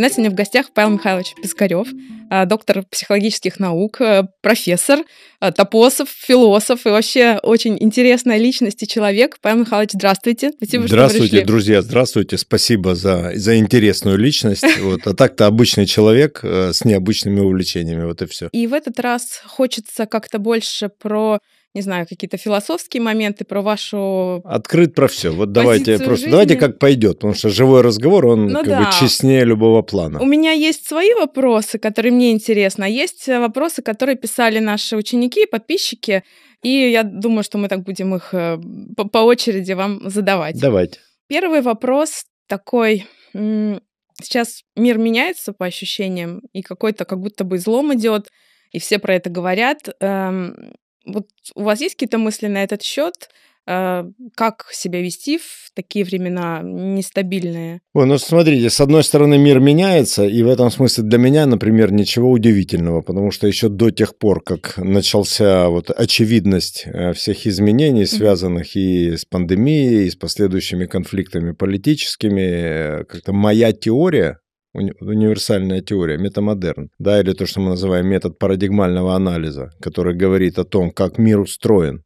у нас сегодня в гостях Павел Михайлович Пискарев, а, доктор психологических наук, э, профессор, э, топосов, философ и вообще очень интересная личность и человек. Павел Михайлович, здравствуйте. Спасибо, здравствуйте, что друзья, здравствуйте. Спасибо за, за интересную личность. Вот. А так-то обычный человек э, с необычными увлечениями, вот и все. И в этот раз хочется как-то больше про не знаю, какие-то философские моменты про вашу открыт про все. Вот давайте просто жизни. давайте как пойдет, потому что живой разговор он ну, как да. бы честнее любого плана. У меня есть свои вопросы, которые мне интересны, а есть вопросы, которые писали наши ученики, подписчики, и я думаю, что мы так будем их э, по, по очереди вам задавать. Давайте. Первый вопрос такой. Сейчас мир меняется по ощущениям, и какой-то как будто бы излом идет, и все про это говорят. Вот у вас есть какие-то мысли на этот счет? А, как себя вести в такие времена нестабильные? Ой, ну смотрите, с одной стороны мир меняется, и в этом смысле для меня, например, ничего удивительного, потому что еще до тех пор, как начался вот очевидность э, всех изменений, связанных и с пандемией, и с последующими конфликтами политическими, э, как-то моя теория уни- универсальная теория, метамодерн, да, или то, что мы называем метод парадигмального анализа, который говорит о том, как мир устроен.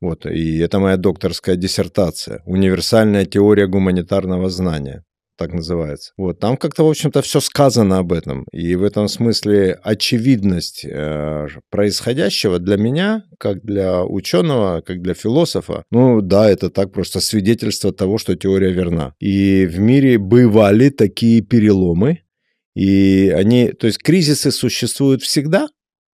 Вот, и это моя докторская диссертация. Универсальная теория гуманитарного знания так называется. Вот, там как-то, в общем-то, все сказано об этом. И в этом смысле очевидность э, происходящего для меня, как для ученого, как для философа, ну да, это так просто свидетельство того, что теория верна. И в мире бывали такие переломы, и они, то есть кризисы существуют всегда,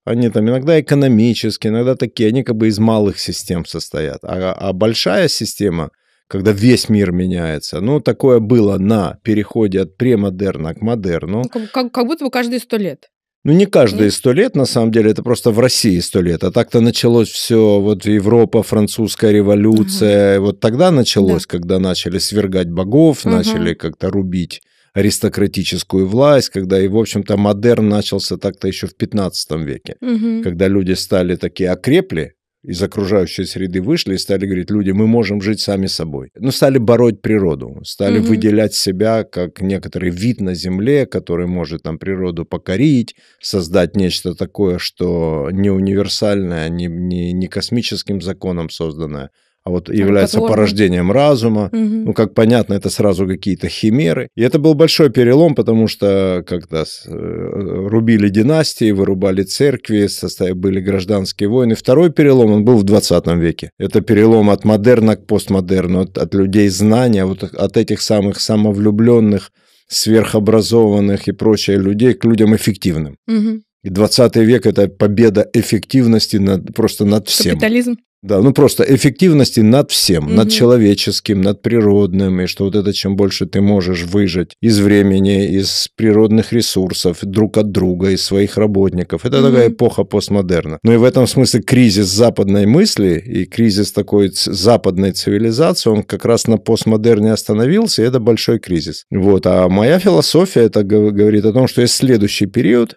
они там иногда экономические, иногда такие, они как бы из малых систем состоят. А, а большая система, когда весь мир меняется. Ну, такое было на переходе от премодерна к модерну. Ну, как, как будто бы каждые сто лет. Ну, не каждые сто лет, на самом деле, это просто в России сто лет. А так-то началось все, вот Европа, французская революция. Ага. Вот тогда началось, да. когда начали свергать богов, ага. начали как-то рубить аристократическую власть, когда и, в общем-то, модерн начался так-то еще в 15 веке, угу. когда люди стали такие окрепли, из окружающей среды вышли и стали говорить, люди, мы можем жить сами собой. Ну, стали бороть природу, стали угу. выделять себя как некоторый вид на Земле, который может там природу покорить, создать нечто такое, что не универсальное, не, не, не космическим законом созданное, а вот является порождением разума. Угу. Ну, как понятно, это сразу какие-то химеры. И это был большой перелом, потому что когда э, рубили династии, вырубали церкви, были гражданские войны. Второй перелом, он был в 20 веке. Это перелом от модерна к постмодерну, от, от людей знания, вот от этих самых самовлюбленных, сверхобразованных и прочее людей к людям эффективным. Угу. И 20 век – это победа эффективности над, просто над всем. Капитализм. Да, ну просто эффективности над всем, угу. над человеческим, над природным, и что вот это чем больше ты можешь выжать из времени, из природных ресурсов, друг от друга, из своих работников. Это угу. такая эпоха постмодерна. Но и в этом смысле кризис западной мысли и кризис такой западной цивилизации, он как раз на постмодерне остановился, и это большой кризис. Вот. А моя философия это говорит о том, что есть следующий период,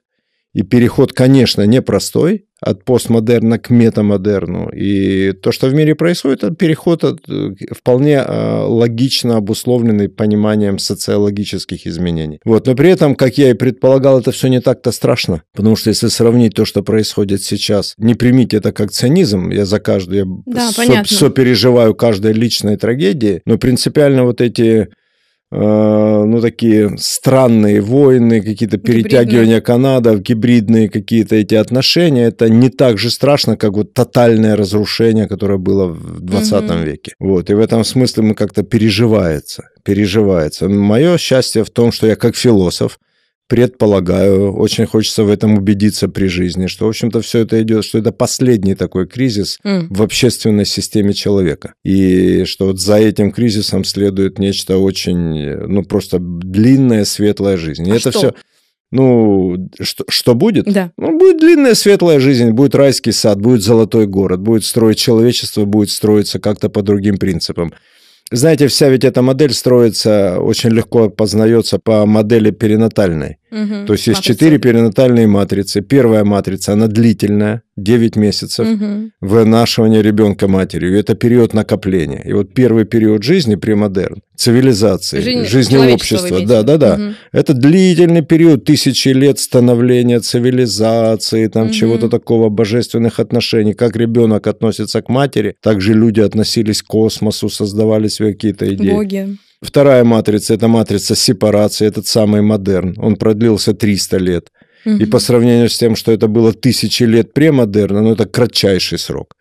и переход, конечно, непростой от постмодерна к метамодерну. И то, что в мире происходит, это переход от, э, вполне э, логично обусловленный пониманием социологических изменений. Вот. Но при этом, как я и предполагал, это все не так-то страшно. Потому что если сравнить то, что происходит сейчас, не примите это как цинизм, я за каждую, да, со, сопереживаю каждой личной трагедии, но принципиально вот эти ну, такие странные войны, какие-то перетягивания канадов, гибридные какие-то эти отношения, это не так же страшно, как вот тотальное разрушение, которое было в 20 угу. веке. Вот, и в этом смысле мы как-то переживается, переживается. Мое счастье в том, что я как философ, предполагаю, очень хочется в этом убедиться при жизни, что, в общем-то, все это идет, что это последний такой кризис mm. в общественной системе человека. И что вот за этим кризисом следует нечто очень, ну, просто длинная, светлая жизнь. И а это что? все... Ну, что, что будет? Да. Ну, будет длинная светлая жизнь, будет райский сад, будет золотой город, будет строить человечество, будет строиться как-то по другим принципам. Знаете, вся ведь эта модель строится, очень легко познается по модели перинатальной. Мгм. То есть есть Матрица. четыре перинатальные матрицы. Первая матрица, она длительная, 9 месяцев. Мгм. вынашивания ребенка матерью. Это период накопления. И вот первый период жизни премодерн, цивилизации, Жизнь жизни общества. Да, да, да. Мгм. Это длительный период, тысячи лет становления цивилизации, там Мгм. чего-то такого, божественных отношений. Как ребенок относится к матери, так же люди относились к космосу, создавали свои какие-то идеи. Боги. Вторая матрица – это матрица сепарации, этот самый модерн. Он продлился 300 лет. И Мгм. по сравнению с тем, что это было тысячи лет премодерна, ну, это кратчайший срок.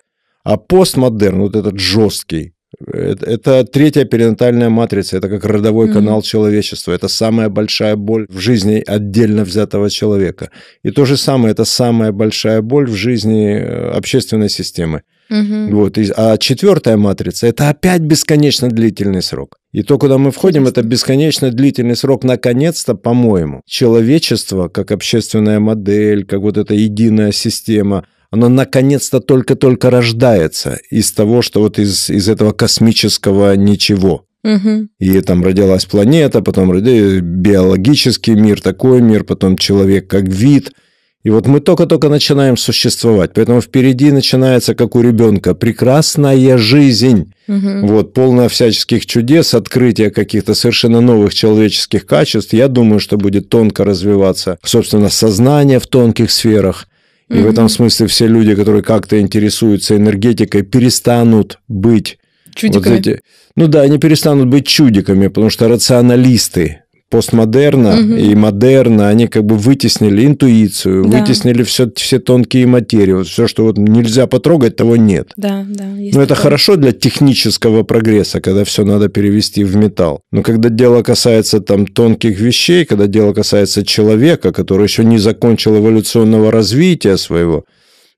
А постмодерн, вот этот жесткий, это, это третья перинатальная матрица, это как родовой Мгм. канал человечества, это самая большая боль в жизни отдельно взятого человека. И то же самое, это самая большая боль в жизни э, общественной системы. Мгм. Вот. и- а четвертая матрица – это опять бесконечно длительный срок. И то, куда мы входим, это бесконечно длительный срок. Наконец-то, по-моему, человечество, как общественная модель, как вот эта единая система, оно наконец-то только-только рождается из того, что вот из, из этого космического ничего. Мгм. И там родилась планета, потом биологический мир, такой мир, потом человек как вид. И вот мы только-только начинаем существовать. Поэтому впереди начинается, как у ребенка, прекрасная жизнь. Мгм. Вот, полная всяческих чудес, открытие каких-то совершенно новых человеческих качеств. Я думаю, что будет тонко развиваться, собственно, сознание в тонких сферах. И в Мгм. этом смысле все люди, которые как-то интересуются энергетикой, перестанут быть вот Чудиками. эти, ну да, они перестанут быть чудиками, потому что рационалисты постмодерна Мгм. и модерна, они как бы вытеснили интуицию, Да. вытеснили все, все тонкие материи. Вот все, что вот нельзя потрогать, того нет. Да, да. есть Ну, это такое. хорошо для технического прогресса, когда все надо перевести в металл. Но когда дело касается там тонких вещей, когда дело касается человека, который еще не закончил эволюционного развития своего,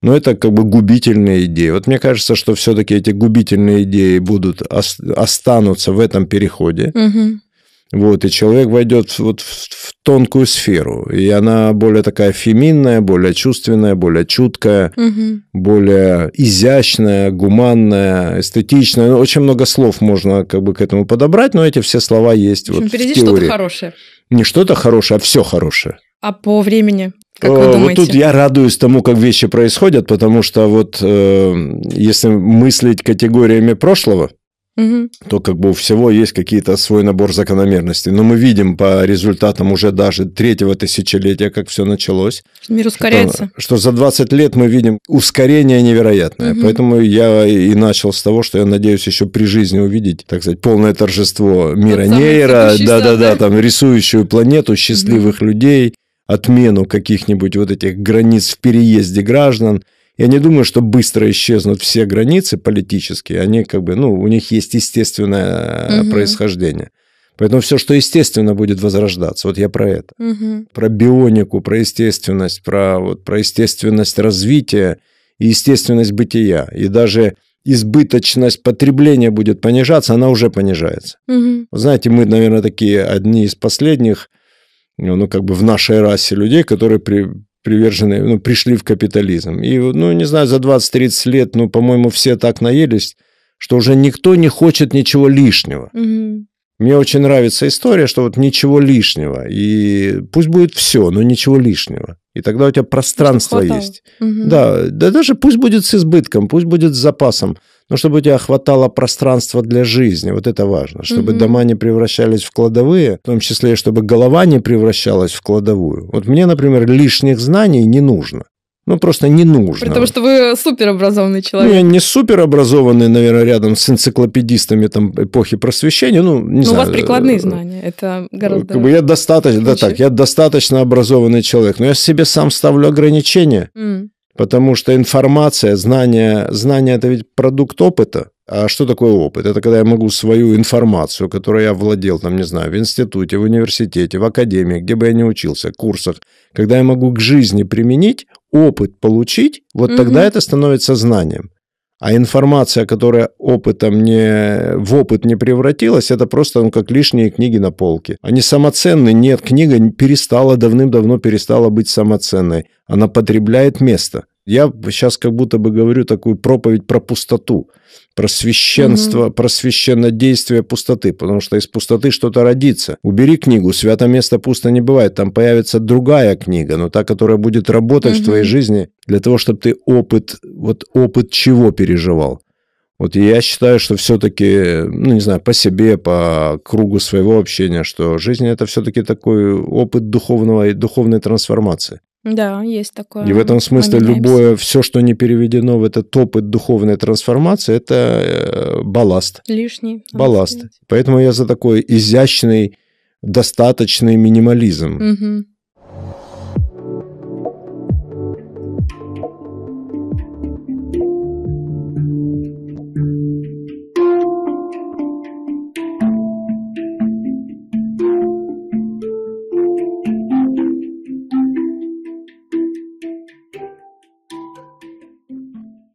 ну, это как бы губительные идеи. Вот мне кажется, что все-таки эти губительные идеи будут ос- останутся в этом переходе. Мгм. Вот, и человек войдет вот в, в тонкую сферу. И она более такая феминная, более чувственная, более чуткая Мгм. более изящная, гуманная, эстетичная. Ну, очень много слов можно как бы к этому подобрать, но эти все слова есть В общем, вот впереди что-то хорошее. Не что-то хорошее, а все хорошее. А по времени, как Э, вы вот думаете? тут я радуюсь тому, как вещи происходят, потому что вот э, если мыслить категориями прошлого, Мгм. то как бы у всего есть какие-то свой набор закономерностей. Но мы видим по результатам уже даже третьего тысячелетия, как все началось. Мир ускоряется. Что, что за 20 лет мы видим ускорение невероятное. Мгм. Поэтому я и начал с того, что я надеюсь еще при жизни увидеть, так сказать, полное торжество мира Тот самый нейра, да-да-да, там рисующую планету, счастливых людей, отмену каких-нибудь вот этих границ в переезде граждан. Я не думаю, что быстро исчезнут все границы политические. Они как бы, ну, у них есть естественное Мгм. происхождение. Поэтому все, что естественно, будет возрождаться. Вот я про это Мгм. про бионику, про естественность, про, вот, про естественность развития и естественность бытия. И даже избыточность потребления будет понижаться, она уже понижается. Вы Знаете, мы, наверное, такие одни из последних, ну, ну, как бы в нашей расе людей, которые при, привержены, ну, пришли в капитализм. И, ну, не знаю, за 20-30 лет, ну, по-моему, все так наелись, что уже никто не хочет ничего лишнего. Мгм. Мне очень нравится история, что вот ничего лишнего. И пусть будет все, но ничего лишнего. И тогда у тебя пространство есть. Мгм. Да, да даже пусть будет с избытком, пусть будет с запасом, но чтобы у тебя хватало пространства для жизни. Вот это важно. Чтобы Мгм. дома не превращались в кладовые, в том числе, чтобы голова не превращалась в кладовую. Вот мне, например, лишних знаний не нужно. Ну, просто не нужно. При том, что вы суперобразованный Ну, человек. я не суперобразованный, наверное, рядом с энциклопедистами там, эпохи просвещения. Ну, не Но у знаю. вас прикладные э, знания. Это гораздо... Как бы я достаточно, да так, я достаточно образованный человек, но я себе сам ставлю ограничения, М. потому что информация, знание, знание это ведь продукт опыта. А что такое опыт? Это когда я могу свою информацию, которую я владел, там, не знаю, в институте, в университете, в академии, где бы я ни учился, курсах, когда я могу к жизни применить, опыт получить, вот Мгм. тогда это становится знанием. А информация, которая опытом не, в опыт не превратилась, это просто ну, как лишние книги на полке. Они самоценны. Нет, книга перестала, давным-давно перестала быть самоценной. Она потребляет место. Я сейчас как будто бы говорю такую проповедь про пустоту, про священство, угу. про священнодействие пустоты, потому что из пустоты что-то родится. Убери книгу, свято место пусто не бывает, там появится другая книга, но та, которая будет работать угу. в твоей жизни для того, чтобы ты опыт, вот опыт чего переживал. Вот я считаю, что все-таки, ну, не знаю, по себе, по кругу своего общения, что жизнь это все-таки такой опыт духовного и духовной трансформации. Да, есть такое. И в этом смысле любое, все, что не переведено в этот опыт духовной трансформации, это э, балласт. Лишний. Балласт. Поэтому я за такой изящный, достаточный минимализм. Угу.